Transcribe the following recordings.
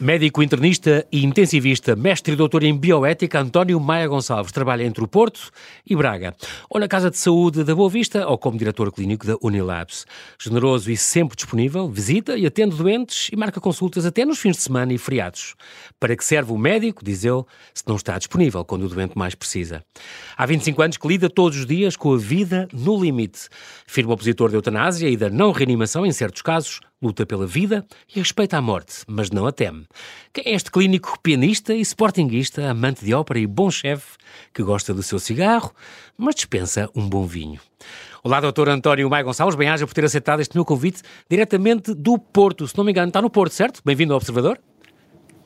Médico internista e intensivista, mestre e doutor em bioética, António Maia Gonçalves trabalha entre o Porto e Braga, ou na Casa de Saúde da Boa Vista, ou como diretor clínico da Unilabs. Generoso e sempre disponível, visita e atende doentes e marca consultas até nos fins de semana e feriados. Para que serve o médico, diz ele, se não está disponível quando o doente mais precisa. Há 25 anos que lida todos os dias com a vida no limite. Firme opositor da eutanásia e da não reanimação em certos casos, luta pela vida e respeita a morte, mas não a teme. Quem é este clínico pianista e sportinguista, amante de ópera e bom chefe, que gosta do seu cigarro, mas dispensa um bom vinho? Olá, doutor António Maia Gonçalves, bem-aja por ter aceitado este meu convite diretamente do Porto. Se não me engano, está no Porto, certo? Bem-vindo ao Observador.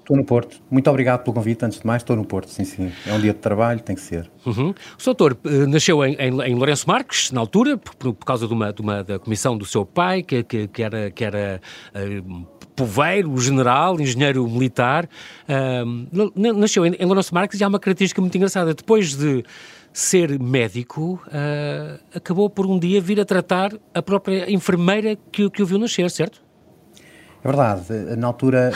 Estou no Porto. Muito obrigado pelo convite. Antes de mais, estou no Porto, sim, sim. É um dia de trabalho, tem que ser. Uhum. O doutor uh, nasceu em, em, em, Lourenço Marques, na altura, por, por causa de uma, de uma, da comissão do seu pai, que, que, que era, que era uh, poveiro, general, engenheiro militar. Uh, nasceu em, em Lourenço Marques e há uma característica muito engraçada. Depois de ser médico, uh, acabou por um dia vir a tratar a própria enfermeira que, que o viu nascer, certo? É verdade. Na altura...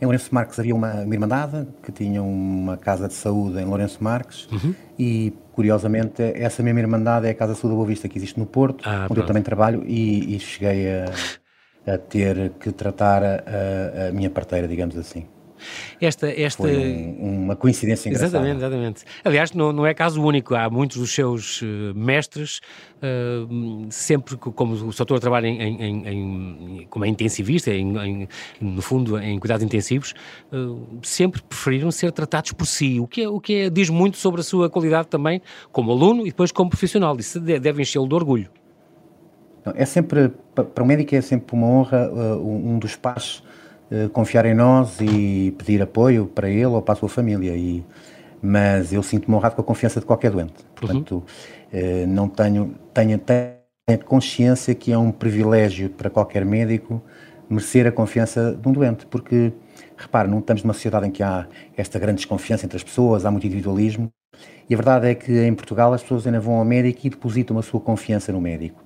Em Lourenço Marques havia uma, uma irmandade que tinha uma casa de saúde em Lourenço Marques uhum. e, curiosamente, essa mesma irmandade é a Casa de Saúde da Boa Vista que existe no Porto, ah, onde pronto. eu também trabalho e, e cheguei a, a, ter que tratar a, a minha parteira, digamos assim. Esta, esta... Foi um, uma coincidência engraçada. Exatamente, exatamente. Aliás, não, não é caso único. Há muitos dos seus uh, mestres, uh, sempre como o doutor trabalha em, em, em, como é intensivista, em, no fundo em cuidados intensivos, uh, sempre preferiram ser tratados por si, o que, é, o que é, diz muito sobre a sua qualidade também como aluno e depois como profissional. Isso deve enchê-lo de orgulho. É sempre, para o médico é sempre uma honra, um dos eh, confiar em nós e pedir apoio para ele ou para a sua família. E, mas eu sinto-me honrado com a confiança de qualquer doente. Portanto, uhum. uh, não tenho, tenho, tenho consciência que é um privilégio para qualquer médico merecer a confiança de um doente, porque, repare, não estamos numa sociedade em que há esta grande desconfiança entre as pessoas, há muito individualismo, e a verdade é que em Portugal as pessoas ainda vão ao médico e depositam a sua confiança no médico.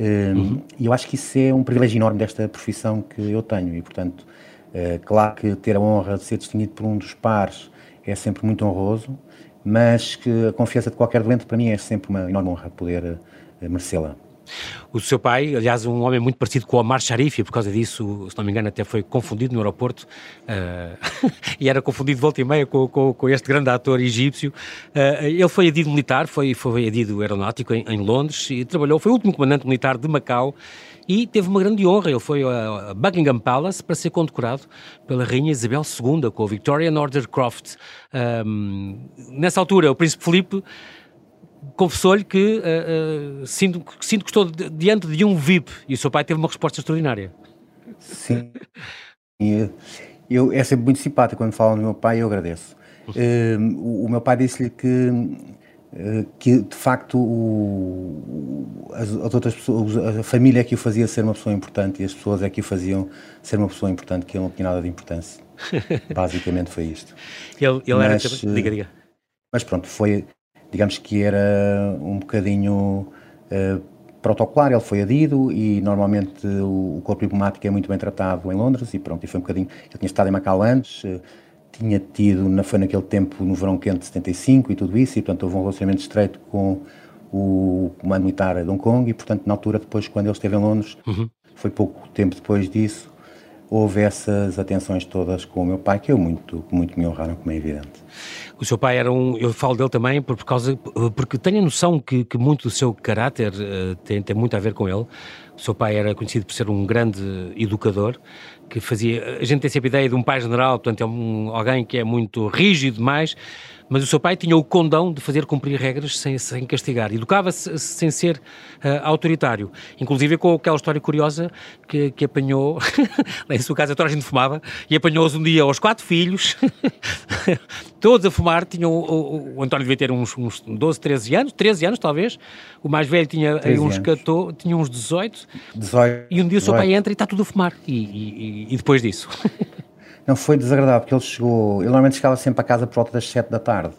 Uhum. E eu acho que isso é um privilégio enorme desta profissão que eu tenho e, portanto, uh, claro que ter a honra de ser distinguido por um dos pares é sempre muito honroso, mas que a confiança de qualquer doente para mim é sempre uma enorme honra poder uh, merecê-la. O seu pai, aliás, um homem muito parecido com Omar Sharif, e por causa disso, se não me engano, até foi confundido no aeroporto, uh, e era confundido volta e meia com, com, com este grande ator egípcio. Uh, ele foi adido militar, foi, foi adido aeronáutico em, em, Londres, e trabalhou, foi o último comandante militar de Macau, e teve uma grande honra. Ele foi a Buckingham Palace para ser condecorado pela Rainha Isabel II com a Victoria Order Croft. Um, nessa altura, o Príncipe Felipe confessou-lhe que uh, uh, sinto, sinto que estou diante de um VIP e o seu pai teve uma resposta extraordinária. Sim, eu, eu, é sempre muito simpático quando falam do meu pai eu agradeço. Uh, o, o, meu pai disse-lhe que, que de facto o, as, as, outras pessoas, a família é que o fazia ser uma pessoa importante e as pessoas é que o faziam ser uma pessoa importante, que ele não tinha nada de importância. Basicamente foi isto. Ele, ele mas, era. Diga, diga. Mas pronto, foi digamos que era um bocadinho uh, protocolar, ele foi adido e normalmente o, o, corpo diplomático é muito bem tratado em Londres e pronto, e foi um bocadinho, ele tinha estado em Macau antes, uh, tinha tido, na, foi naquele tempo no verão quente de 75 e tudo isso, e portanto houve um relacionamento estreito com o comando militar de Hong Kong e portanto na altura depois quando ele esteve em Londres, uhum. foi pouco tempo depois disso, houve essas atenções todas com o meu pai que eu muito, muito me honraram, como é evidente. O seu pai era um, eu falo dele também por, por causa, porque tenho a noção que, que muito do seu caráter uh, tem, tem muito a ver com ele. O seu pai era conhecido por ser um grande educador, que fazia, a gente tem sempre a ideia de um pai general, portanto é um, alguém que é muito rígido demais, mas o seu pai tinha o condão de fazer cumprir regras sem, sem castigar. Educava-se sem ser uh, autoritário. Inclusive com aquela história curiosa que, que apanhou, em sua casa toda a gente fumava, e apanhou-os um dia aos quatro filhos, todos a fumar. Tinham, o, o, António devia ter uns, uns 12, 13 anos, 13 anos talvez. O mais velho tinha uns 14, tinha uns 18. 18. E um dia o seu pai entra e está tudo a fumar. E, e, e depois disso? Não foi desagradável, porque ele chegou. Ele normalmente chegava sempre a casa por volta das 7 da tarde.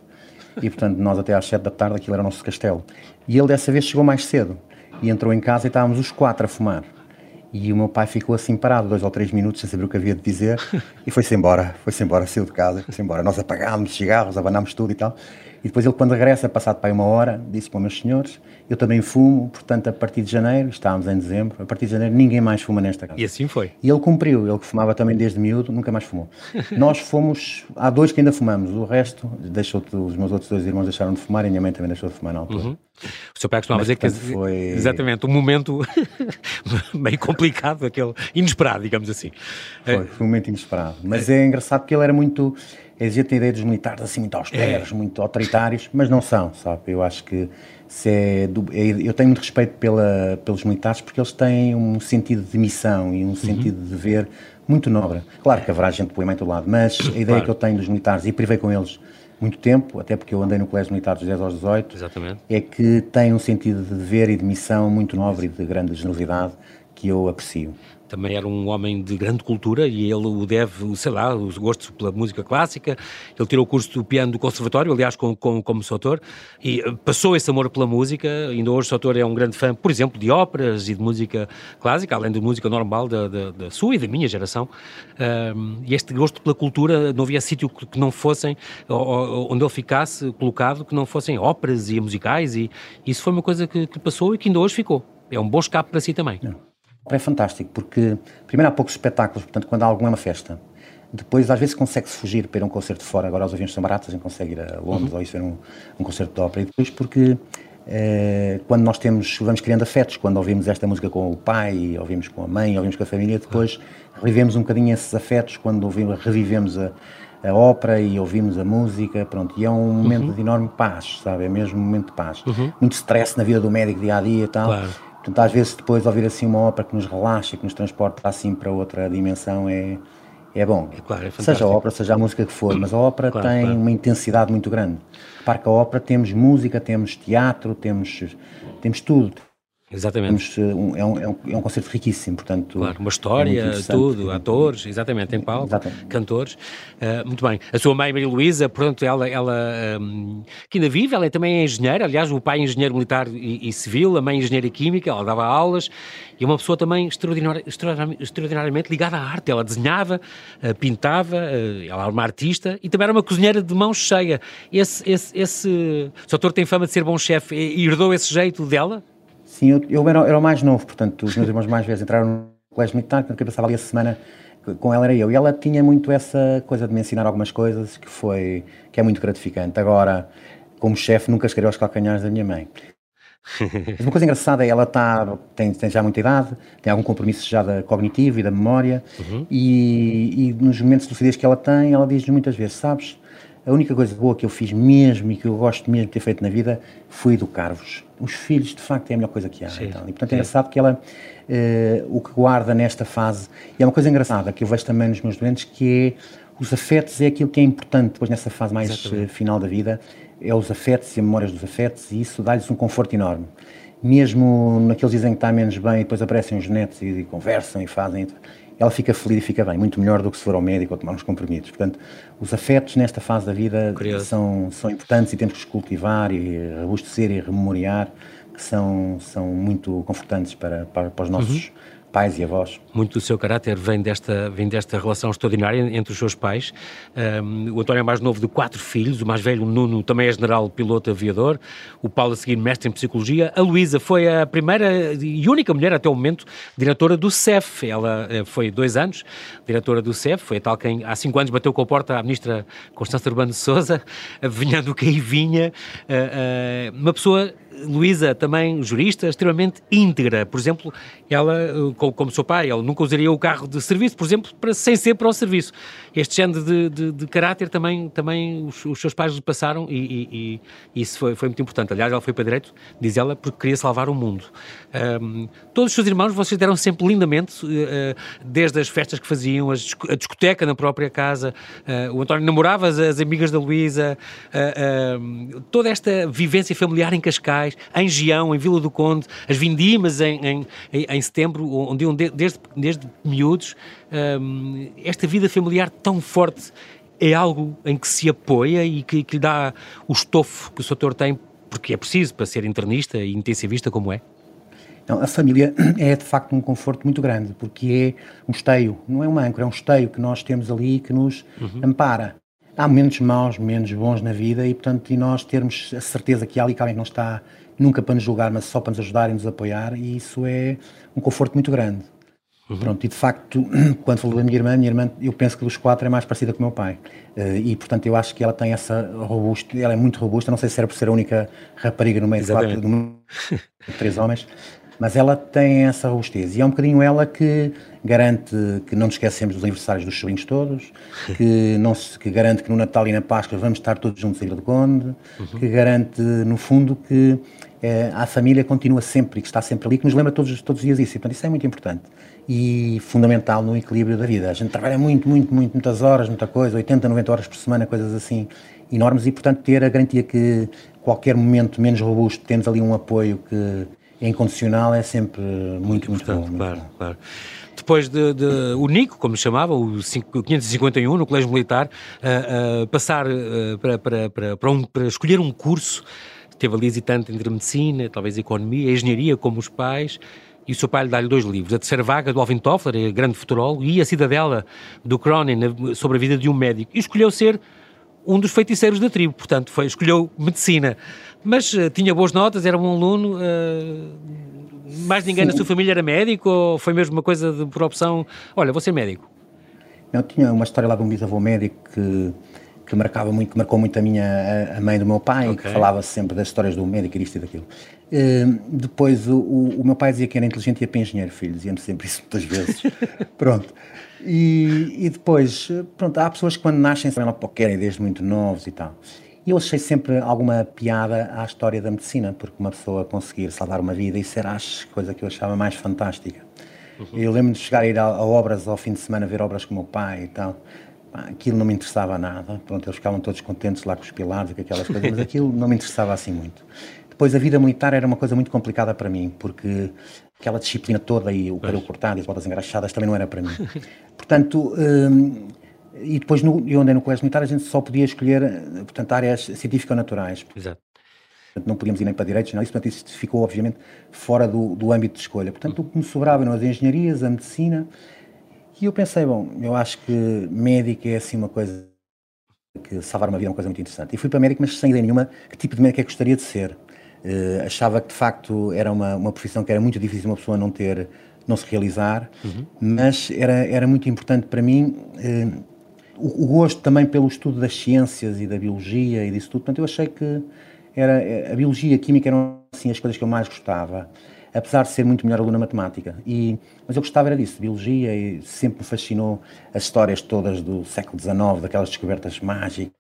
E portanto, nós até às 7 da tarde, aquilo era o nosso castelo. E ele dessa vez chegou mais cedo. E entrou em casa e estávamos os quatro a fumar. E o meu pai ficou assim parado, dois ou três minutos, sem saber o que havia de dizer, e foi-se embora, foi-se embora, saiu de casa, foi-se embora. Nós apagámos cigarros, abanámos tudo e tal. E depois ele, quando regressa, passado para aí uma hora, disse para meus senhores, eu também fumo, portanto, a partir de janeiro, estávamos em dezembro, a partir de janeiro ninguém mais fuma nesta casa. E assim foi. E ele cumpriu, ele que fumava também desde miúdo, nunca mais fumou. Nós fomos, há dois que ainda fumamos, o resto, deixou os meus outros dois irmãos deixaram de fumar e a minha mãe também deixou de fumar na altura. Uhum. O seu pai costumava dizer que foi... exatamente um momento meio complicado, aquele inesperado, digamos assim. Foi, foi um momento inesperado. Mas é engraçado porque ele era muito existe a ideia dos militares assim muito austeros, é. muito autoritários, mas não são, sabe? Eu acho que se é do, é, eu tenho muito respeito pela, pelos militares porque eles têm um sentido de missão e um sentido uhum. de dever muito nobre. Claro que haverá gente boa em todo lado, mas a ideia claro. que eu tenho dos militares, e privei com eles muito tempo, até porque eu andei no colégio militar dos 10 aos 18, Exatamente. é que têm um sentido de dever e de missão muito nobre e de grande generosidade que eu aprecio também era um homem de grande cultura e ele o deve, sei lá, os gostos pela música clássica. Ele tirou o curso do piano do conservatório, aliás, com, com, como Soutor, e eh, passou esse amor pela música. Ainda hoje Soutor é um grande fã, por exemplo, de óperas e de música clássica, além de música normal da, da, da sua e da minha geração. Um, e este gosto pela cultura, não havia sítio que não fossem, onde ele ficasse colocado, que não fossem óperas e musicais, e isso foi uma coisa que, que passou e que ainda hoje ficou. É um bom escape para si também. Não é fantástico, porque primeiro há poucos espetáculos, portanto, quando há alguma festa. Depois, às vezes, consegue-se fugir para ir a um concerto fora. Agora, os aviões são baratos, a gente consegue ir a Londres uhum. ou isso ver um, um concerto de ópera. E depois, porque eh, quando nós temos, vamos criando afetos, quando ouvimos esta música com o pai, ouvimos com a mãe, ouvimos com a família, depois revivemos um bocadinho esses afetos quando ouvimos, revivemos a, a ópera e ouvimos a música, pronto. E é um momento uhum. de enorme paz, sabe? É mesmo um momento de paz. Uhum. Muito stress na vida do médico dia a dia e tal. Claro Portanto, às vezes depois ouvir assim uma ópera que nos relaxa, que nos transporta assim para outra dimensão é, é bom. É claro, é seja a ópera, seja a música que for, mas a ópera claro, tem claro. uma intensidade muito grande. Repare que a ópera temos música, temos teatro, temos, temos tudo. Exatamente. Eh, um, é, um, é, um, é um concerto riquíssimo, portanto. Claro, uma história, é tudo, atores, exatamente, em palco, exatamente. cantores. Uh, muito bem. A sua mãe, Maria Luísa, pronto, ela, ela um, que ainda vive, ela é também é engenheira, aliás, o pai é engenheiro militar e, e, civil, a mãe é engenheira química, ela dava aulas e uma pessoa também extraordinar, extraordinariamente ligada à arte. Ela desenhava, uh, pintava, uh, ela era uma artista e também era uma cozinheira de mão cheia. Esse, esse, esse, o autor tem fama de ser bom chefe e herdou esse jeito dela? Sim, eu, eu era, era, o mais novo, portanto, os meus irmãos mais velhos entraram no colégio militar, quando eu passava ali a semana com ela era eu. E ela tinha muito essa coisa de me ensinar algumas coisas que foi, que é muito gratificante. Agora, como chefe, nunca cheguei aos calcanhares da minha mãe. Mas uma coisa engraçada é ela tá, tem, tem já muita idade, tem algum compromisso já da cognitivo e da memória, uhum. e, e, nos momentos de lucidez que ela tem, ela diz muitas vezes, sabes, a única coisa boa que eu fiz mesmo e que eu gosto mesmo de ter feito na vida foi educar-vos. Os filhos, de facto, é a melhor coisa que há. Sim, então. E, portanto, é engraçado que ela, uh, o que guarda nesta fase, e é uma coisa engraçada que eu vejo também nos meus doentes, que é os afetos é aquilo que é importante depois nessa fase mais uh, final da vida, é os afetos e a memórias dos afetos, e isso dá-lhes um conforto enorme. Mesmo naqueles dizem que está menos bem, e depois aparecem os netos e, e conversam e fazem ela fica feliz e fica bem, muito melhor do que se for ao médico ou tomar uns comprimidos. Portanto, os afetos nesta fase da vida são, são importantes e temos que os cultivar e robustecer e rememoriar, que são, são muito confortantes para, para, para os nossos uhum pais e avós. Muito do seu caráter vem desta, vem desta relação extraordinária entre os seus pais. Um, o António é mais novo de quatro filhos, o mais velho, o Nuno, também é general piloto aviador, o Paulo a seguir mestre em Psicologia. A Luísa foi a primeira e única mulher até o momento diretora do CEF. Ela eh, foi dois anos diretora do CEF, foi a tal quem há cinco anos bateu com a porta à ministra Constância Urbano de Sousa, adivinhando o que aí vinha. Uh, uh, uma pessoa Luísa, também jurista, extremamente íntegra. Por exemplo, ela, eh, como seu pai, ela nunca usaria o carro de serviço, por exemplo, para, sem ser para o serviço. Este género de, de, de caráter também, também os, os, seus pais lhe passaram e, e, e isso foi, foi, muito importante. Aliás, ela foi para direito, diz ela, porque queria salvar o mundo. Um, todos os seus irmãos vocês deram sempre lindamente, uh, desde as festas que faziam, a discoteca na própria casa, uh, o António namorava as, as amigas da Luísa, uh, toda esta vivência familiar em Cascais, em Gião, em Vila do Conde, as vindimas em, em, em setembro, onde iam desde, desde miúdos. Um, esta vida familiar tão forte é algo em que se apoia e que, que lhe dá o estofo que o Soutor tem, porque é preciso para ser internista e intensivista como é? Não, a família é de facto um conforto muito grande, porque é um esteio, não é uma âncora, é um esteio que nós temos ali que nos uhum. ampara. Há momentos maus, menos bons na vida e, portanto, e nós termos a certeza que há ali alguém que não está nunca para nos julgar, mas só para nos ajudar e nos apoiar, e isso é um conforto muito grande. Uhum. Pronto, e de facto, quando falou da minha irmã, minha irmã, eu penso que dos quatro é mais parecida com o meu pai. Uh, e portanto, eu acho que ela tem essa robusta, ela é muito robusta, não sei se era por ser a única rapariga no meio de quatro, de três homens, mas ela tem essa robustez. E é um bocadinho ela que garante que não nos esquecemos dos aniversários dos sobrinhos todos, que, não se, que garante que no Natal e na Páscoa vamos estar todos juntos em Ilha do Conde, uhum. que garante, no fundo, que é, a família continua sempre e que está sempre ali, que nos lembra todos, todos os dias isso. E, portanto, isso é muito importante e fundamental no equilíbrio da vida. A gente trabalha muito, muito, muito, muitas horas, muita coisa, 80, 90 horas por semana, coisas assim enormes e, portanto, ter a garantia que qualquer momento menos robusto temos ali um apoio que é incondicional é sempre muito, muito, bom. Claro, muito bom. claro. Depois de, de, o Nico, como chamava, o 551 no Colégio Militar, uh, uh, passar uh, para, para, para, para, um, para escolher um curso teve ali hesitante entre medicina, talvez economia, engenharia, como os pais, e o seu pai lhe dá-lhe dois livros, A Terceira Vaga, do Alvin Toffler, grande futurólogo, e A Cidadela, do Cronin, sobre a vida de um médico. E escolheu ser um dos feiticeiros da tribo, portanto, foi, escolheu medicina. Mas uh, tinha boas notas, era um aluno. Uh, mais ninguém Sim. na sua família era médico ou foi mesmo uma coisa de, por opção? Olha, vou ser médico. Não, tinha uma história lá de um bisavô médico que que marcava muito, que marcou muito a minha a mãe do meu pai, okay. que falava sempre das histórias do médico, isto e daquilo. Uh, depois o, o, o, meu pai dizia que era inteligente e ia para engenheiro, filho, dizia-me sempre isso muitas vezes. pronto. E, e, depois, pronto, há pessoas que quando nascem sabem logo o que querem, desde muito novos e tal. E eu achei sempre alguma piada à história da medicina, porque uma pessoa conseguir salvar uma vida, isso era a coisa que eu achava mais fantástica. Uhum. Eu lembro de chegar a ir a, a, obras ao fim de semana, ver obras com o meu pai e tal aquilo não me interessava nada. Pronto, eles ficavam todos contentes lá com os pilares e com aquelas coisas, mas aquilo não me interessava assim muito. Depois, a vida militar era uma coisa muito complicada para mim, porque aquela disciplina toda e o cabelo cortado e as botas engraxadas também não era para mim. Portanto, hum, e depois, no, eu andei no colégio militar, a gente só podia escolher, portanto, áreas científico-naturais. Exato. Não podíamos ir nem para direitos, não, isso, portanto, isso ficou, obviamente, fora do, do âmbito de escolha. Portanto, o que me sobrava eram as engenharias, a medicina, e eu pensei, bom, eu acho que médico é assim uma coisa que salvar uma vida é uma coisa muito interessante. E fui para médico, mas sem ideia nenhuma que tipo de médico é que gostaria de ser. Uh, achava que de facto era uma, uma profissão que era muito difícil uma pessoa não ter, não se realizar, uhum. mas era, era muito importante para mim uh, o, o, gosto também pelo estudo das ciências e da biologia e disso tudo. Portanto, eu achei que era, a biologia e a química eram assim as coisas que eu mais gostava apesar de ser muito melhor aluno na matemática. E, mas eu gostava era disso, de biologia, e sempre me fascinou as histórias todas do século XIX, daquelas descobertas mágicas.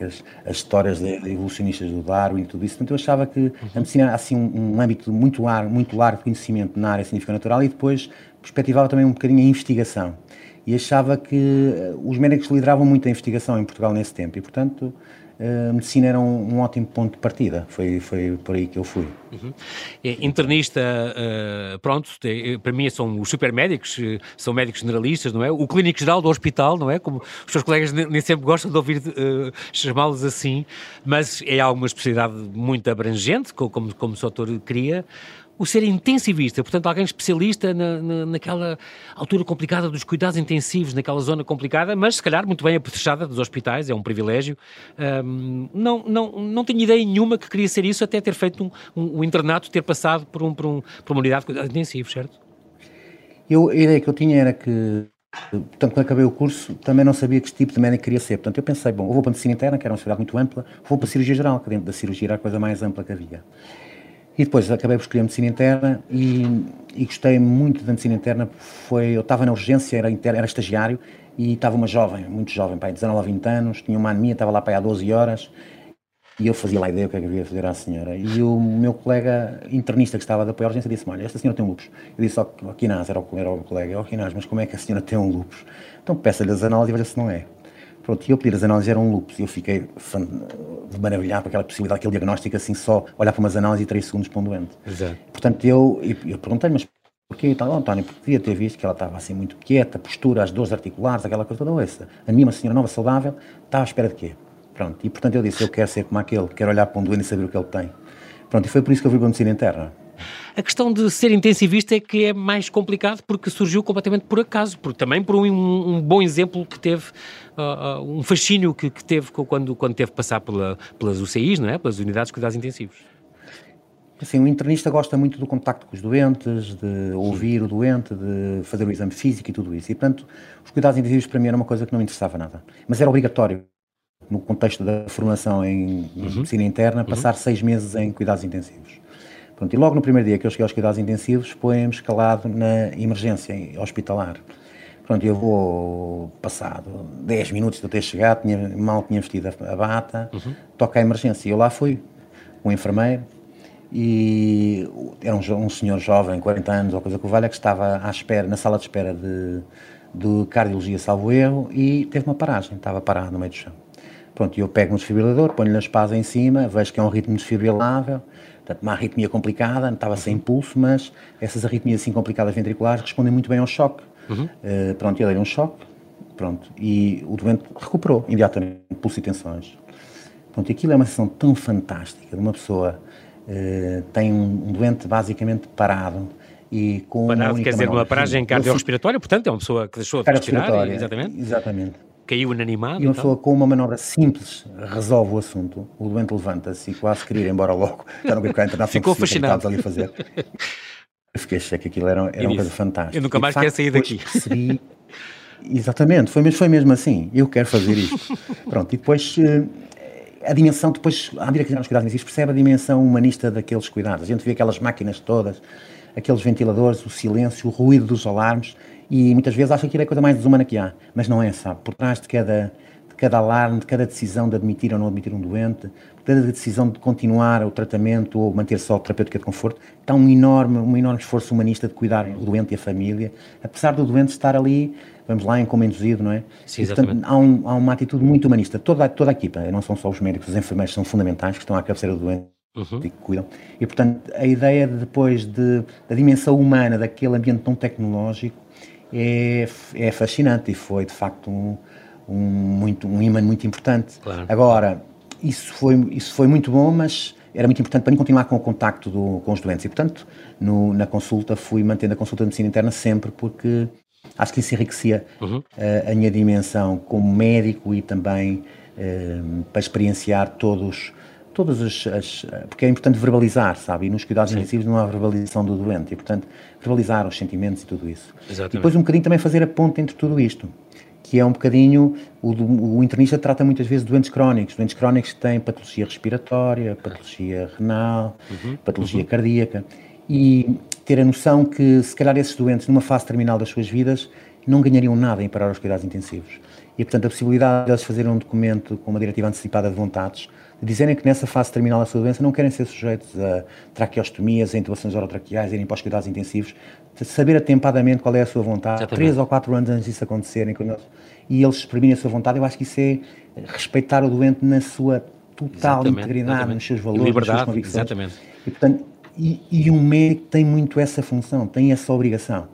As, as histórias de, de, evolucionistas do Darwin e tudo isso. Portanto, eu achava que uhum. a medicina era assim, um, um âmbito muito largo, muito largo de conhecimento na área científica natural e depois perspectivava também um bocadinho a investigação. E achava que eh, os médicos lideravam muito a investigação em Portugal nesse tempo e, portanto, a medicina era um, um, ótimo ponto de partida. Foi, foi por aí que eu fui. Uhum. É, internista, uh, pronto, para mim são os supermédicos, eh, são médicos generalistas, não é? O clínico geral do hospital, não é? Como os seus colegas nem sempre gostam de ouvir uh, chamá-los assim, mas é alguma especialidade muito abrangente, como, como o seu autor queria o ser intensivista, portanto, alguém especialista na, na, naquela altura complicada dos cuidados intensivos, naquela zona complicada, mas se calhar muito bem apetrechada dos hospitais, é um privilégio. Um, não, não, não tenho ideia nenhuma que queria ser isso, até ter feito um, um, um internato, ter passado por, um, por, um, por uma unidade de cuidados intensivos, certo? Eu, a ideia que eu tinha era que Portanto, quando acabei o curso, também não sabia que tipo de médico queria ser. Portanto, eu pensei, bom, vou para a medicina interna, que era uma especialidade muito ampla, vou para a cirurgia geral, que dentro da cirurgia era a coisa mais ampla que havia. E depois acabei por escolher medicina interna e, e gostei muito da medicina interna. Foi, eu estava na urgência, era, interna, era estagiário e estava uma jovem, muito jovem, pai, 19 a 20 anos, tinha uma anemia, estava lá para há 12 horas e eu fazia lá a ideia o que é que havia fazer à senhora. E o meu colega internista que estava de apoio à urgência disse-me: Olha, esta senhora tem um lupus. Eu disse ao, ao Quinás, era o, era o colega, Quinás, mas como é que a senhora tem um lupus? Então peça-lhe as análises e veja se não é. Pronto, e eu pedi as análises eram um lupus e eu fiquei maravilhado com aquela possibilidade, aquele diagnóstico assim, só olhar para umas análises e três segundos para um doente. Exato. Portanto, eu, eu, eu perguntei mas porquê? Então, António, porque podia ter visto que ela estava assim muito quieta, postura, as dores articulares, aquela coisa toda, essa. A minha, uma senhora nova, saudável, estava à espera de quê? Pronto, e portanto eu disse, eu quero ser como aquele, quero olhar para um doente e saber o que ele tem. Pronto, e foi por isso que eu fui para a medicina interna. A questão de ser intensivista é que é mais complicado porque surgiu completamente por acaso, porque também por um, um bom exemplo que teve, uh, uh, um fascínio que, que, teve quando, quando teve passar pela, pelas UCIs, não é? pelas unidades de cuidados intensivos. Assim, o internista gosta muito do contacto com os doentes, de ouvir o doente, de fazer o exame físico e tudo isso. E, portanto, os cuidados intensivos para mim era uma coisa que não me interessava nada. Mas era obrigatório, no contexto da formação em uhum. medicina interna, uhum. passar uhum. seis meses em cuidados intensivos. Pronto, e logo no primeiro dia que eu cheguei aos cuidados intensivos, põe-me escalado na emergência hospitalar. Pronto, eu vou, passado 10 minutos de eu ter chegado, tinha, mal tinha vestido a, bata, uhum. toca a emergência. E eu lá fui, um enfermeiro, e era um, um, senhor jovem, 40 anos ou coisa que valha, que estava à espera, na sala de espera de, de cardiologia, salvo erro, e teve uma paragem, estava parado no meio do chão. Pronto, eu pego um desfibrilador, ponho-lhe a espada em cima, vejo que é um ritmo desfibrilável, portanto, uma arritmia complicada, estava sem uhum. pulso, mas essas arritmias assim complicadas ventriculares respondem muito bem ao choque. Uhum. Uh, pronto, ele deu um choque, pronto, e o doente recuperou imediatamente, pulso e tensões. Pronto, e aquilo é uma sessão tão fantástica de uma pessoa uh, tem um, um, doente basicamente parado e com parado, quer dizer, uma paragem cardiorrespiratória, portanto é uma pessoa que deixou de respirar, exatamente. Exatamente. Caiu inanimado. E uma pessoa com uma manobra simples resolve o assunto. O doente levanta-se e quase queria ir embora logo. Já não vi cá internacional Ficou fascinado. ali a fazer. Eu fiquei cheio que aquilo era, era uma coisa fantástica. Eu nunca mais quero sair daqui. Percebi, exatamente, foi, foi mesmo assim. Eu quero fazer isto. Pronto, e depois eh, a dimensão, depois, à medida que nos cuidados intensivos, percebe a dimensão humanista daqueles cuidados. A gente vê aquelas máquinas todas, aqueles ventiladores, o silêncio, o ruído dos alarmes, e muitas vezes acha que aquilo é a coisa mais desumana que há. Mas não é, sabe? Por trás de cada, de cada alarme, de cada decisão de admitir ou não admitir um doente, de cada decisão de continuar o tratamento ou manter só a terapêutica de conforto, está um enorme, um enorme esforço humanista de cuidar do doente e a família, apesar do doente estar ali vamos lá, encomenduzido, não é? Sim, e, portanto, há, um, há, uma atitude muito humanista. Toda, toda a equipa, não são só os médicos, os enfermeiros são fundamentais, que estão à cabeceira do doente uhum. e que cuidam. E, portanto, a ideia de, depois de, da dimensão humana daquele ambiente tão tecnológico é, é fascinante e foi, de facto, um, um, muito, um imã muito importante. Claro. Agora, isso foi, isso foi muito bom, mas era muito importante para mim continuar com o contacto do, com os doentes e, portanto, no, na consulta fui mantendo a consulta de medicina interna sempre porque Acho que isso enriquecia uhum. uh, a minha dimensão como médico e também uh, para experienciar todos, todas as, as, Porque é importante verbalizar, sabe? E nos cuidados Sim. intensivos não há verbalização do doente. E, portanto, verbalizar os sentimentos e tudo isso. Exatamente. E depois um bocadinho também fazer a ponte entre tudo isto que é um bocadinho, o, o, internista trata muitas vezes doentes crónicos, doentes crónicos que têm patologia respiratória, patologia renal, uhum. patologia uhum. cardíaca, e ter a noção que, se calhar, esses doentes, numa fase terminal das suas vidas, não ganhariam nada em parar os cuidados intensivos. E, portanto, a possibilidade de eles fazerem um documento com uma diretiva antecipada de vontades, de dizerem que nessa fase terminal da sua doença não querem ser sujeitos a traqueostomias, a intubações orotraqueais, irem para os cuidados intensivos, saber atempadamente qual é a sua vontade, Exatamente. três ou quatro anos antes disso acontecerem, e eles exprimirem a sua vontade, eu acho que isso é respeitar o doente na sua total exatamente, integridade, exatamente. nos seus valores, nas suas convicções. Exatamente. E, portanto, e, e um médico tem muito essa função, tem essa obrigação.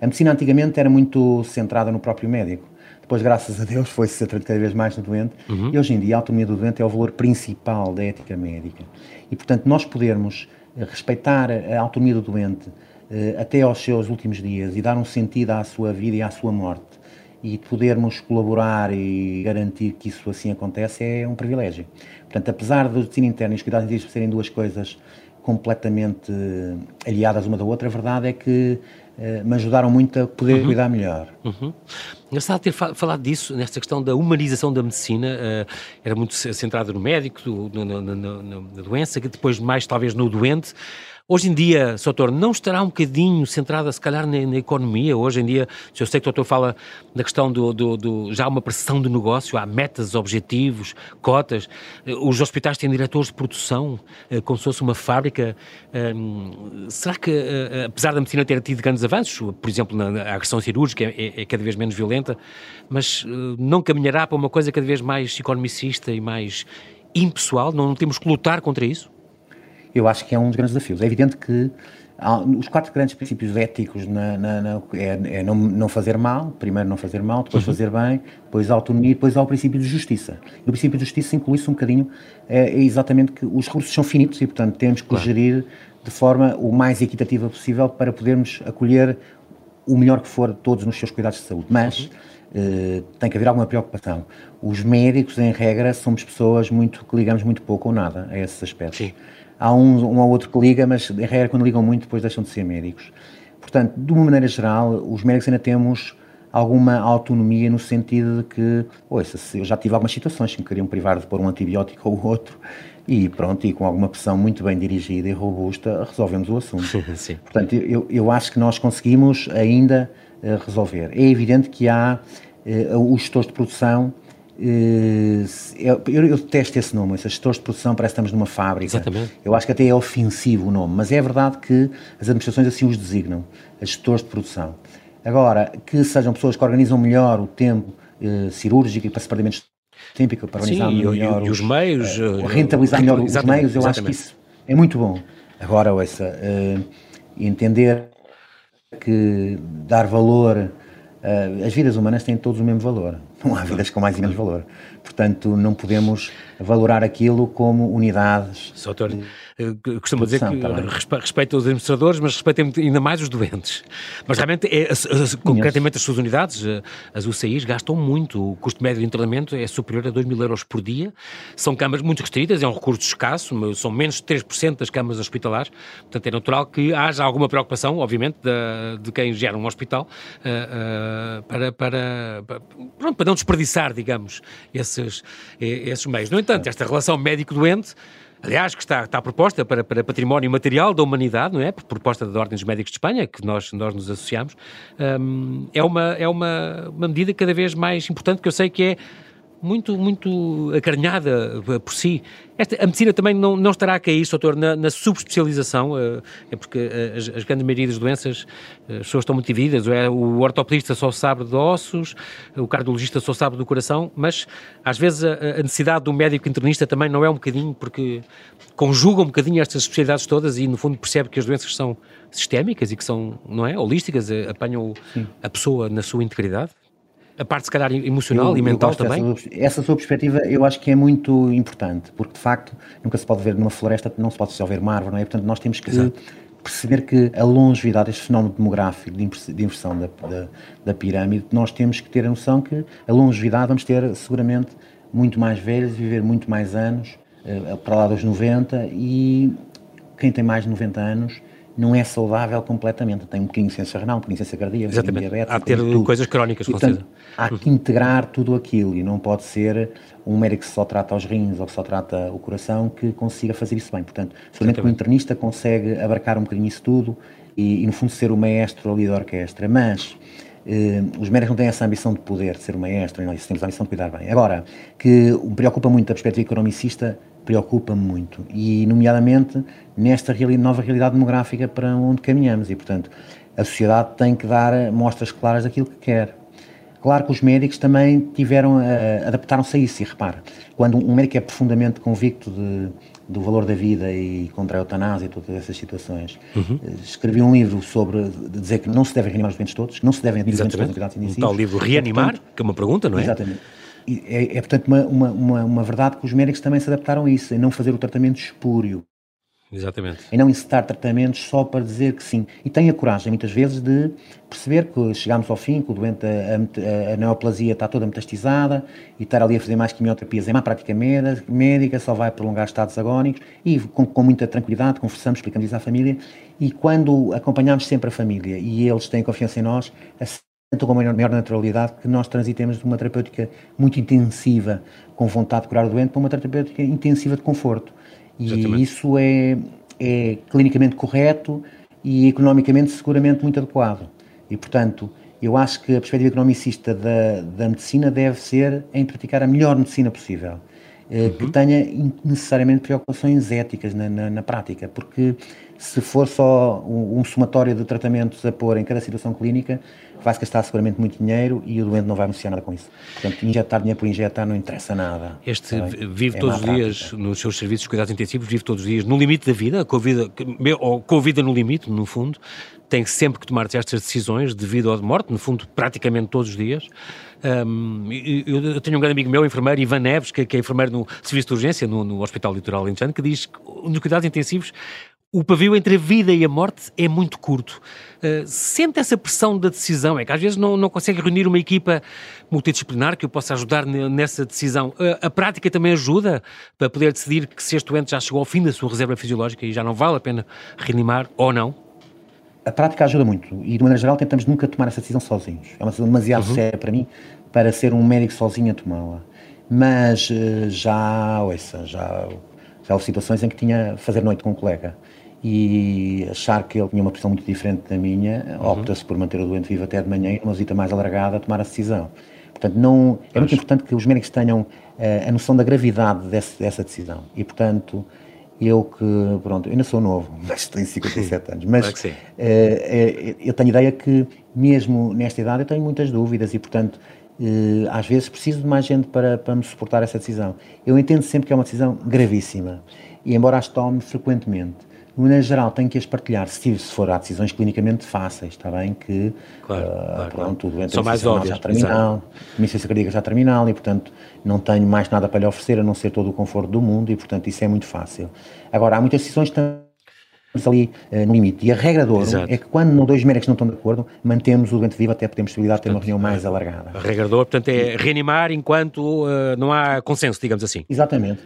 A medicina antigamente era muito centrada no próprio médico. Depois, graças a Deus, foi-se centrando cada vez mais no doente. Uhum. E hoje em dia, a autonomia do doente é o valor principal da ética médica. E, portanto, nós podermos eh, respeitar a autonomia do doente eh, até aos seus últimos dias e dar um sentido à sua vida e à sua morte e podermos colaborar e garantir que isso assim acontece é um privilégio. Portanto, apesar do medicina interna e os cuidados intensivos serem duas coisas completamente aliadas uma da outra, a verdade é que me ajudaram muito a poder uhum. cuidar melhor. Uhum. Engraçado ter falado disso, nesta questão da humanização da medicina, uh, era muito centrada no médico, no, no, no, na doença, que depois mais talvez no doente. Hoje em dia, Soutor, não estará um bocadinho centrada, se calhar, na, na, economia? Hoje em dia, eu sei que o Doutor fala da questão do, do, do, já há uma pressão de negócio, há metas, objetivos, cotas. Os hospitais têm diretores de produção, eh, como se fosse uma fábrica. Hum, será que, eh, apesar da medicina ter tido grandes avanços, por exemplo, na agressão cirúrgica é, é cada vez menos violenta, mas eh, não caminhará para uma coisa cada vez mais economicista e mais impessoal? Não temos que lutar contra isso? Eu acho que é um dos grandes desafios. É evidente que os quatro grandes princípios éticos na, na, na, é, é não, não, fazer mal, primeiro não fazer mal, depois uhum. fazer bem, depois a autonomia, depois há o princípio de justiça. E o princípio de justiça inclui-se um bocadinho, é, é, exatamente que os recursos são finitos e, portanto, temos que claro. gerir de forma o mais equitativa possível para podermos acolher o melhor que for todos nos seus cuidados de saúde. Mas eh, tem que haver alguma preocupação. Os médicos, em regra, somos pessoas muito que ligamos muito pouco ou nada a esses aspectos. Sim. Há um, um ou outro que liga, mas em regra, quando ligam muito, depois deixam de ser médicos. Portanto, de uma maneira geral, os médicos ainda temos alguma autonomia no sentido de que, ouça, eu já tive algumas situações que me queriam privar de pôr um antibiótico ou outro e pronto, e com alguma pressão muito bem dirigida e robusta, resolvemos o assunto. Sim. Portanto, eu, eu acho que nós conseguimos ainda uh, resolver. É evidente que há uh, os gestores de produção eu, eu, detesto esse nome, esses gestores de produção, parece que estamos numa fábrica. Exatamente. Eu acho que até é ofensivo o nome, mas é verdade que as administrações assim os designam, as gestores de produção. Agora, que sejam pessoas que organizam melhor o tempo uh, cirúrgico e para se perder menos tempo para organizar Sim, melhor. E, e os, meios. Uh, rentabilizar melhor os meios, eu exatamente. acho que isso é muito bom. Agora, ouça, entender que dar valor. As vidas humanas têm todos o mesmo valor. Não há vidas com mais e menos valor. Portanto, não podemos valorar aquilo como unidades. Soutor, costuma dizer que tá respeita os administradores, mas respeita ainda mais os doentes. Mas realmente, é, concretamente, as suas unidades, eh, as UCIs, gastam muito. O custo médio de internamento é superior a 2 mil euros por dia. São camas muito restritas, é um recurso escasso, são menos de 3% das camas hospitalares. Portanto, é natural que haja alguma preocupação, obviamente, de, de quem gera um hospital uh, uh, para, para, para, pronto, para não desperdiçar, digamos, esses, esses meios. No entanto, esta relação médico-doente aliás, que está, está proposta para, para património material da humanidade, não é? Por proposta da Ordem dos Médicos de Espanha, que nós, nós nos associamos, um, é, uma, é uma, uma medida cada vez mais importante, que eu sei que é muito, muito acarinhada por si. Esta, a medicina também não, não estará a cair, doutor, na, na subespecialização, uh, é porque uh, as, as grandes maioria das doenças, as pessoas estão muito divididas, é? o ortopedista só sabe de ossos, o cardiologista só sabe do coração, mas às vezes a, a, necessidade do médico internista também não é um bocadinho, porque conjuga um bocadinho estas especialidades todas e no fundo percebe que as doenças são sistémicas e que são, não é, holísticas, apanham Sim. a pessoa na sua integridade? A parte, se calhar, emocional eu, e mental também? Essa, essa sua perspectiva eu acho que é muito importante, porque de facto nunca se pode ver numa floresta, não se pode só ver uma árvore, não é? Portanto, nós temos que Exato. perceber que a longevidade, este fenómeno demográfico de inversão da, da, da, pirâmide, nós temos que ter a noção que a longevidade vamos ter seguramente muito mais velhos, viver muito mais anos, uh, para lá dos 90, e quem tem mais de 90 anos não é saudável completamente. Tem um bocadinho de ciência renal, um bocadinho de ciência cardíaca, um bocadinho de diabetes. Há de ter coisas crónicas, com certeza. Há que integrar tudo aquilo e não pode ser um médico que só trata os rins ou que só trata o coração que consiga fazer isso bem. Portanto, somente o internista consegue abarcar um bocadinho isso tudo e, e, no fundo, ser o maestro ali da orquestra. Mas eh, os médicos não têm essa ambição de poder ser o maestro, e nós temos a ambição de cuidar bem. Agora, que me preocupa muito a perspectiva economicista, preocupa-me muito, e nomeadamente nesta nova realidade demográfica para onde caminhamos, e portanto a sociedade tem que dar mostras claras daquilo que quer. Claro que os médicos também tiveram, adaptaram-se a isso, e repare, quando um médico é profundamente convicto de, do valor da vida e contra a eutanásia e todas essas situações, uhum. Eh, escrevi um livro sobre dizer que não se devem reanimar os doentes todos, não se devem admitir os doentes todos em Um tal livro Reanimar, portanto, que é uma pergunta, não é? Exatamente é, é portanto, uma, uma, uma, verdade que os médicos também se adaptaram a isso, em não fazer o tratamento espúrio. Exatamente. Em não incitar tratamentos só para dizer que sim. E tem a coragem, muitas vezes, de perceber que chegamos ao fim, que o doente, a, a, a neoplasia está toda metastizada e estar ali a fazer mais quimioterapias é má prática médica, só vai prolongar estados agónicos e com, com muita tranquilidade conversamos, explicamos isso à família e quando acompanhamos sempre a família e eles têm confiança em nós, com uma maior naturalidade que nós transitemos de uma terapêutica muito intensiva, com vontade de curar o doente, para uma terapêutica intensiva de conforto. E Exatamente. isso é, é clinicamente correto e economicamente seguramente muito adequado. E, portanto, eu acho que a perspectiva economicista da, da medicina deve ser em praticar a melhor medicina possível. Eh, uhum. Que tenha necessariamente preocupações éticas na, na, na prática, porque se for só um, um, somatório de tratamentos a pôr em cada situação clínica, vai-se gastar seguramente muito dinheiro e o doente não vai beneficiar nada com isso. Portanto, injetar dinheiro por injetar não interessa nada. Este vive é todos os dias nos seus serviços de cuidados intensivos, vive todos os dias no limite da vida, com a vida, ou com a vida no limite, no fundo, tem sempre que tomar estas decisões de vida ou de morte, no fundo, praticamente todos os dias. Um, eu, tenho um grande amigo meu, enfermeiro, Ivan Neves, que, que é enfermeiro no serviço de urgência no, no Hospital Litoral Lentejano, que diz que nos cuidados intensivos o pavio entre a vida e a morte é muito curto. Uh, sente essa pressão da decisão? É que às vezes não, não consegue reunir uma equipa multidisciplinar que o possa ajudar nessa decisão. Uh, a prática também ajuda para poder decidir que se este doente já chegou ao fim da sua reserva fisiológica e já não vale a pena reanimar ou não? A prática ajuda muito e, de maneira geral, tentamos nunca tomar essa decisão sozinhos. É uma decisão demasiado uhum. séria para mim para ser um médico sozinho a tomá-la. Mas uh, já, ouça, já, já houve situações em que tinha fazer noite com um colega e achar que ele tinha uma posição muito diferente da minha, uhum. opta-se por manter o doente vivo até de manhã e numa visita mais alargada tomar a decisão. Portanto, não, é muito importante que os médicos tenham uh, a noção da gravidade desse, dessa decisão e, portanto, eu que, pronto, eu ainda sou novo, mas tenho 57 anos, mas claro uh, eu tenho ideia que mesmo nesta idade eu tenho muitas dúvidas e, portanto, Uh, às vezes preciso de mais gente para, para me suportar essa decisão. Eu entendo sempre que é uma decisão gravíssima e, embora as tome frequentemente, de maneira geral, tenho que as partilhar se, se for há decisões clinicamente fáceis, está bem? Que, claro, uh, claro, pronto, claro. São mais óbvias. Já terminal, insuficiência cardíaca já terminal e, portanto, não tenho mais nada para lhe oferecer a não ser todo o conforto do mundo e, portanto, isso é muito fácil. Agora, há muitas decisões que estamos ali uh, no limite. E a regra do ouro é que quando dois médicos não estão de acordo, mantemos o doente vivo até temos possibilidade de ter uma reunião mais alargada. A regra do ouro, portanto, é reanimar enquanto uh, não há consenso, digamos assim. Exatamente.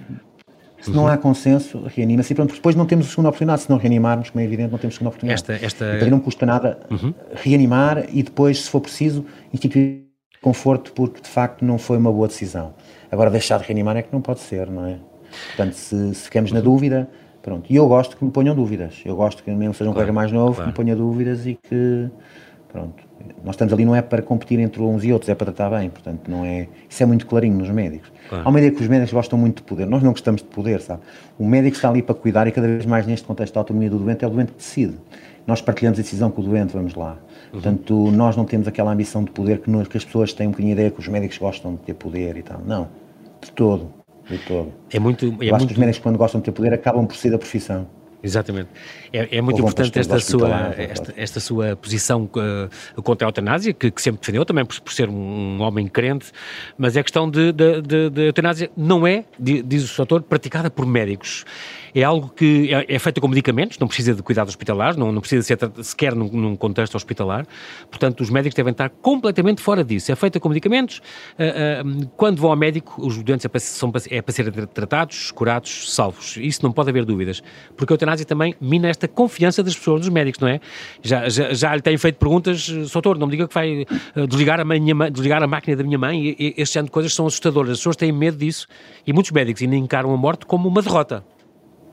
Se uhum. não há consenso, reanima-se. E pronto, depois não temos a segunda oportunidade. Se não reanimarmos, como é evidente, não temos a segunda oportunidade. Esta, esta... Então não custa nada uhum. reanimar e depois, se for preciso, instituir conforto porque de facto não foi uma boa decisão. Agora, deixar de reanimar é que não pode ser, não é? Portanto, se, se ficamos uhum. na dúvida, pronto. E eu gosto que me ponham dúvidas. Eu gosto que mesmo seja um claro, colega mais novo, claro. que me ponha dúvidas e que, pronto. Nós estamos ali não é para competir entre uns e outros, é para tratar bem. Portanto, não é. Isso é muito clarinho nos médicos. Claro. Há uma ideia que os médicos gostam muito de poder. Nós não gostamos de poder, sabe? O médico está ali para cuidar e cada vez mais neste contexto da autonomia do doente é o doente que decide. Nós partilhamos a decisão com o doente, vamos lá. Uhum. Portanto, nós não temos aquela ambição de poder que, nós, que as pessoas têm um bocadinho ideia que os médicos gostam de ter poder e tal. Não, de todo, de todo. É muito... É Eu acho muito... que os médicos quando gostam de ter poder acabam por ser da profissão. Exatamente. É, é muito importante esta sua, esta, esta, sua posição uh, contra a eutanásia, que, que, sempre defendeu, também por, por ser um, um, homem crente, mas é questão de, de, de, de eutanásia não é, diz o seu autor, praticada por médicos é algo que é, é feito com medicamentos, não precisa de cuidados hospitalares, não, não precisa ser sequer num, num, contexto hospitalar. Portanto, os médicos devem estar completamente fora disso. É feita com medicamentos. Uh, uh, quando vão ao médico, os doentes é são, é para serem tratados, curados, salvos. Isso não pode haver dúvidas. Porque a eutanásia também mina esta confiança das pessoas, dos médicos, não é? Já, já, já lhe têm feito perguntas, doutor, não me diga que vai uh, desligar, a minha, desligar a máquina da minha mãe. E, e, este de coisas são assustadoras. As pessoas têm medo disso e muitos médicos ainda encaram a morte como uma derrota.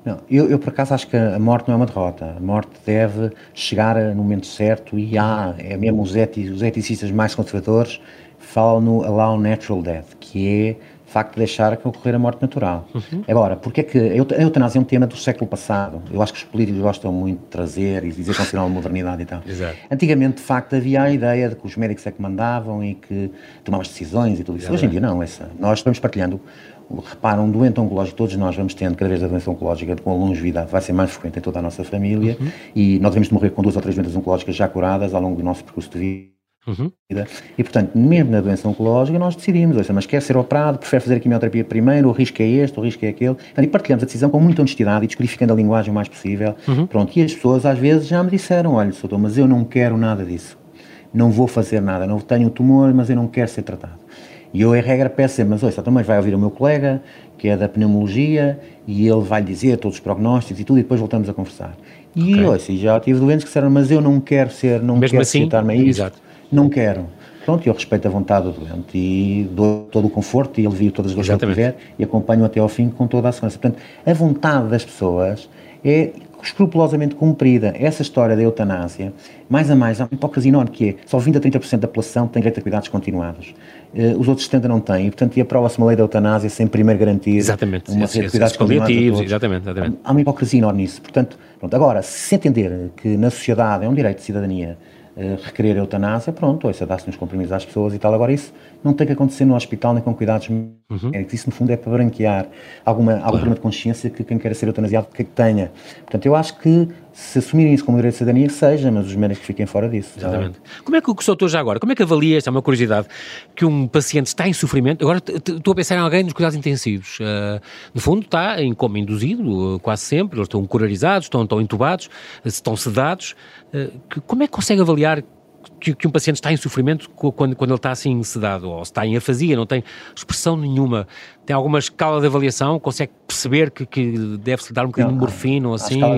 Não, eu, eu, por acaso acho que a morte não é uma derrota. A morte deve chegar no momento certo e há, é mesmo os, eti, os eticistas mais conservadores falam no allow natural death, que é o facto de deixar que ocorrer a morte natural. Uhum. Agora, porque é que a eutanásia é um tema do século passado? Eu acho que os políticos gostam muito de trazer e dizer que é um modernidade e tal. Exato. Antigamente, de facto, havia a ideia de que os médicos é que mandavam e que tomavam as decisões e tudo isso. Hoje em dia não, essa, nós estamos partilhando repara, um doente oncológico, todos nós vamos tendo cada vez a doença oncológica com a longevidade, vai ser mais frequente em toda a nossa família uhum. e nós devemos morrer com duas ou três doenças oncológicas já curadas ao longo do nosso percurso de vida. Uhum. E, portanto, mesmo na doença oncológica, nós decidimos, ouça, mas quer ser operado, prefere fazer a quimioterapia primeiro, o risco é este, o risco é aquele. e partilhamos a decisão com muita honestidade e descodificando a linguagem o mais possível. Uhum. Pronto, e as pessoas às vezes já me disseram, olha, doutor, mas eu não quero nada disso. Não vou fazer nada, não tenho tumor, mas eu não quero ser tratado. E eu, em regra, peço sempre, mas ouça, então, mas vai ouvir o meu colega, que é da pneumologia, e ele vai dizer todos os prognósticos e tudo, e depois voltamos a conversar. E okay. ouça, já tive doentes que disseram, mas eu não quero ser, não Mesmo quero assim, me a isso, exato. não quero. Pronto, eu respeito a vontade do doente e dou todo o conforto e ele viu todas as coisas que tiver e acompanho até ao fim com toda a segurança. Portanto, a vontade das pessoas é escrupulosamente cumprida. Essa história da eutanásia, mais a mais, há uma hipocrisia enorme que é só 20 a 30% da população tem direito a cuidados continuados. Uh, os outros 70 não têm, e portanto, e aprova-se uma lei da eutanásia sem primeiro garantir exatamente, uma rede de cuidados continuados. Exatamente, exatamente. Há uma hipocrisia enorme nisso. Portanto, pronto, agora, se entender que na sociedade é um direito de cidadania uh, requerer a eutanásia, pronto, isso dá-se nos comprimidos às pessoas e tal. Agora, isso não tem que acontecer no hospital nem com cuidados uhum. médicos. Isso, no fundo, é para branquear alguma, algum claro. problema de consciência que quem quer ser eutanasiado que tenha. Portanto, eu acho que se assumirem isso como direito de cidadania, seja, mas os médicos fiquem fora disso. Exatamente. Tá como é que o doutor já agora, como é que avalia, esta é uma curiosidade, que um paciente está em sofrimento, agora estou a pensar em alguém nos cuidados intensivos, uh, no fundo está em coma induzido, uh, quase sempre, eles estão curarizados, estão, estão entubados, uh, estão sedados, que, como é que consegue avaliar que, que, um paciente está em sofrimento quando, quando ele está assim sedado, ou está em afasia, não tem expressão nenhuma. Tem alguma escala de avaliação? Consegue perceber que, que deve-se dar um bocadinho de morfina ou assim? Escala,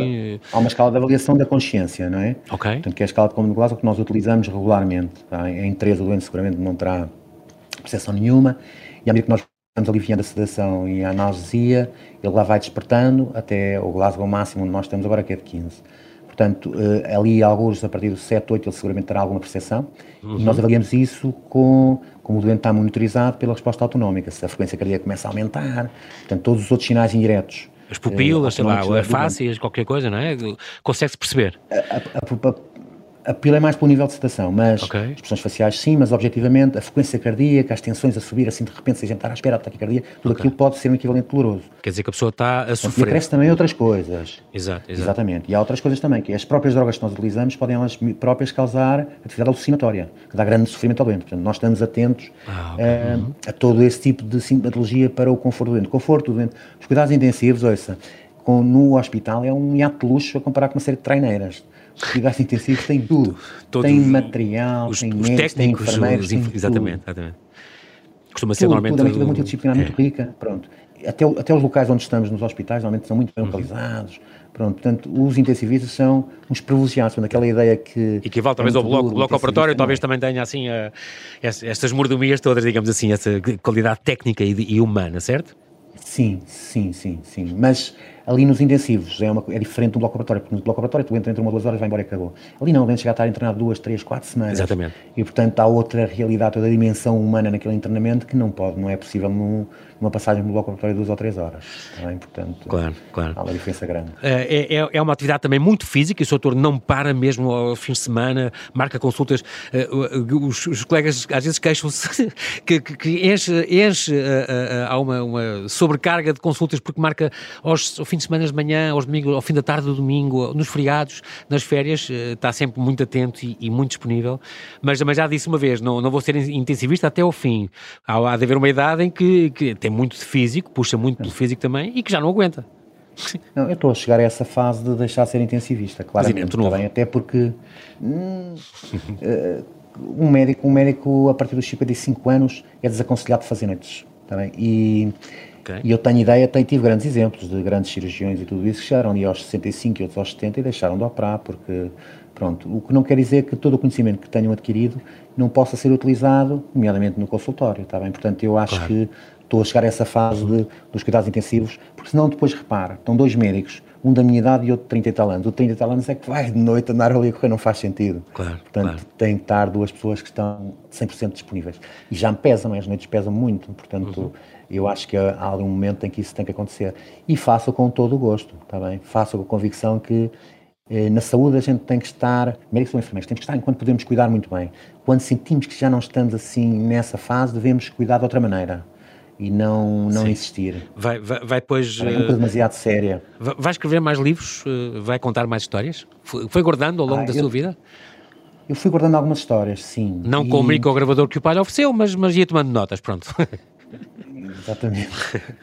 há uma escala de avaliação da consciência, não é? Ok. Portanto, que é a escala de Glasgow que nós utilizamos regularmente. Tá? Em 3 o doente seguramente não terá percepção nenhuma, e à medida que nós estamos aliviando a sedação e a analgesia, ele lá vai despertando até o Glasgow máximo onde nós estamos agora, que é de 15. Portanto, uh, ali alguns, a partir do 7, 8, ele seguramente terá alguma percepção. Uhum. E nós avaliamos isso com, como o doente está monitorizado pela resposta autonómica, se a frequência cardíaca começa a aumentar, portanto, todos os outros sinais indiretos. As pupilas, uh, sei lá, as fáscias, qualquer coisa, não é? Consegue-se perceber. A, a, a, a pila é mais pelo nível de sedatação, mas okay. expressões faciais sim, mas objetivamente a frequência cardíaca, as tensões a subir assim de repente, sem a gente estar à espera da taquicardia, tudo okay. aquilo pode ser um equivalente doloroso. Quer dizer que a pessoa está a sofrer. E acresce também outras coisas. Exato, exato. Exatamente. E há outras coisas também, que as próprias drogas que nós utilizamos podem elas próprias causar atividade alucinatória, que dá grande sofrimento ao doente. Portanto, nós estamos atentos ah, okay. a, uhum. a, todo esse tipo de sintomatologia para o conforto do doente. Conforto do doente. Os cuidados intensivos, ouça, com, no hospital é um hiato de luxo a comparar com uma série de treineiras cuidados intensivos tem tudo. Todo, tem material, os, tem os médicos, técnicos, tem enfermeiros, os, tem exatamente, exatamente. Costuma ser tudo, normalmente... Tudo, é uma equipa multidisciplinar é. muito rica, pronto. Até, até os locais onde estamos nos hospitais normalmente são muito bem uhum. localizados, uhum. Pronto, portanto, os intensivistas são uns privilegiados, portanto, aquela ideia que... E que vale talvez ao bloco, bloco operatório, talvez também tenha, assim, a, estas mordomias todas, digamos assim, essa qualidade técnica e, e humana, certo? Sim, sim, sim, sim. Mas ali nos intensivos é, uma, é diferente do bloco operatório, porque no bloco operatório tu entra entre uma ou duas horas, vai embora e acabou. Ali não, dentro chegar a estar internado duas, três, quatro semanas. Exatamente. E portanto há outra realidade, toda a dimensão humana naquele internamento que não pode, não é possível num, uma passagem no bloco operatório de duas ou três horas. Também, portanto, claro, claro. há uma diferença grande. É, é, é uma atividade também muito física e o doutor não para mesmo ao fim de semana, marca consultas. Eh, os, os colegas às vezes queixam-se que, que, que, enche, enche eh, eh, há uma, uma, sobrecarga de consultas porque marca aos, ao fim de semana de manhã, aos domingos, ao fim da tarde do domingo, nos feriados, nas férias, está sempre muito atento e, e muito disponível. Mas, já disse uma vez, não, não vou ser intensivista até ao fim. Há, há de haver uma idade em que, que tem muito de físico, puxa muito pelo físico também e que já não aguenta. Não, eu estou a chegar a essa fase de deixar de ser intensivista, claramente. Mas, também, até porque hum, uh, um, médico, um médico a partir dos 55 anos é desaconselhado de fazer noites. Também. E, okay. e eu tenho ideia, tenho, tive grandes exemplos de grandes cirurgiões e tudo isso que chegaram ali aos 65 e outros aos 70 e deixaram de operar porque Pronto, o que não quer dizer que todo o conhecimento que tenham adquirido não possa ser utilizado, nomeadamente no consultório, está bem? Portanto, eu acho claro. que estou a chegar a essa fase de, dos cuidados intensivos, porque senão depois repara, estão dois médicos, um da minha idade e outro de 30 e tal anos. O de 30 e tal anos é que vai de noite andar ali a correr, não faz sentido. Claro, Portanto, claro. tem que estar duas pessoas que estão 100% disponíveis. E já me pesam, as noites pesam muito, portanto, uhum. Eu acho que há algum momento em que isso tem que acontecer. E faço com todo o gosto, está bem? Faço com a convicção que eh, na saúde a gente tem que estar, médicos ou enfermeiros, temos que estar enquanto podemos cuidar muito bem. Quando sentimos que já não estamos assim nessa fase, devemos cuidar de outra maneira e não, não insistir. Vai, vai, vai depois. É uma coisa demasiado séria. Vai escrever mais livros? Eh, vai contar mais histórias? Foi guardando ao longo ah, da eu, sua vida? Eu fui guardando algumas histórias, sim. Não e... com o microgravador que o pai lhe ofereceu, mas, mas ia tomando notas, pronto. Exatamente.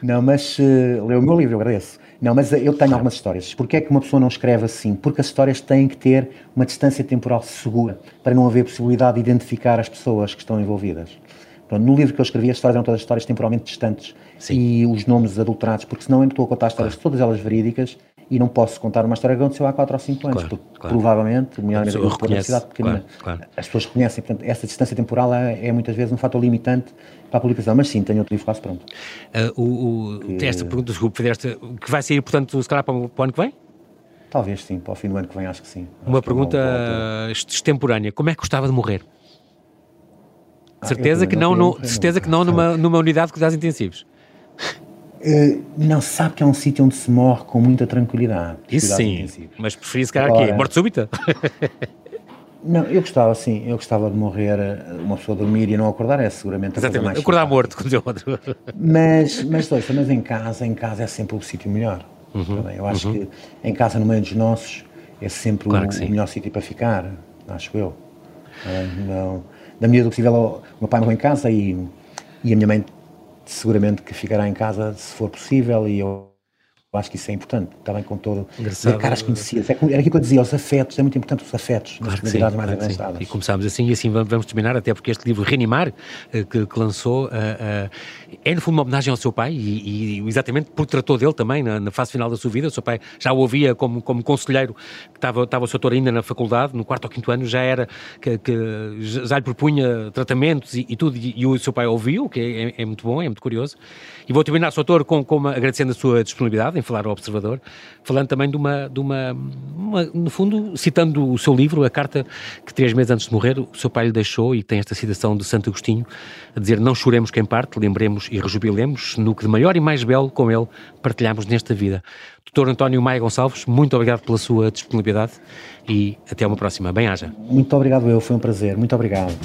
Não, mas uh, leu o meu livro, eu agradeço. Não, mas eu tenho algumas histórias. Porquê é que uma pessoa não escreve assim? Porque as histórias têm que ter uma distância temporal segura, para não haver possibilidade de identificar as pessoas que estão envolvidas. Pronto, no livro que eu escrevi, as histórias eram todas histórias temporalmente distantes Sim. e os nomes adulterados, porque senão eu estou a contar histórias claro. todas elas verídicas e não posso contar uma história que aconteceu há 4 ou 5 anos, claro, porque claro. provavelmente, nomeadamente a cidade pequenina, claro, as pessoas reconhecem, portanto, essa distância temporal é, é, muitas vezes um fator limitante para a publicação, mas sim, tenho outro livro quase pronto. Uh, o, o, que... Esta pergunta, desculpe, fizeste, que vai sair, portanto, se calhar para o, para o ano que vem? Talvez sim, para o fim do ano que vem acho que sim. Uma acho pergunta é extemporânea, como é que gostava de morrer? Ah, certeza que não, no, certeza que não numa, numa unidade de cuidados intensivos. Uh, não, sabe que é um sítio onde se morre com muita tranquilidade. Isso sim, mas preferi se calhar aqui, morte súbita? não, eu gostava sim, eu gostava de morrer, eh, uma pessoa dormir e não acordar é seguramente a Exatamente, mais acordar morto, como dizia outro. Mas, mas, ouça, mas em casa, em casa é sempre o sítio melhor. Uhum, eu acho uhum. que em casa, no meio dos nossos, é sempre claro o, o, melhor sítio para ficar, acho eu. Uh, não, na medida do possível, o meu pai morreu em casa e, e a minha mãe seguramente que ficará em casa se for possível e eu eu acho que isso é importante, também com todo. Engraçado. caras conhecidas. É, era aquilo que eu dizia, os afetos, é muito importante os afetos claro nas comunidades mais claro avançadas. E começámos assim e assim vamos terminar, até porque este livro, Reanimar, eh, que, que lançou, uh, uh, é no fundo uma homenagem ao seu pai e, e exatamente porque tratou dele também na, na, fase final da sua vida. O seu pai já o ouvia como, como conselheiro, que estava, estava o seu autor ainda na faculdade, no quarto ou quinto ano, já era, que, que já lhe propunha tratamentos e, e tudo, e, e, o seu pai ouviu, que é, é, é, muito bom, é muito curioso. E vou terminar, Sr. Autor, com, com agradecendo a sua disponibilidade em falar ao Observador, falando também de uma, de uma, uma, no fundo, citando o seu livro, a carta que três meses antes de morrer o seu pai lhe deixou e tem esta citação de Santo Agostinho, a dizer, não choremos quem parte, lembremos e rejubilemos no que de maior e mais belo com ele partilhamos nesta vida. Doutor António Maia Gonçalves, muito obrigado pela sua disponibilidade e até uma próxima. Bem-haja. Muito obrigado eu, foi um prazer. Muito obrigado.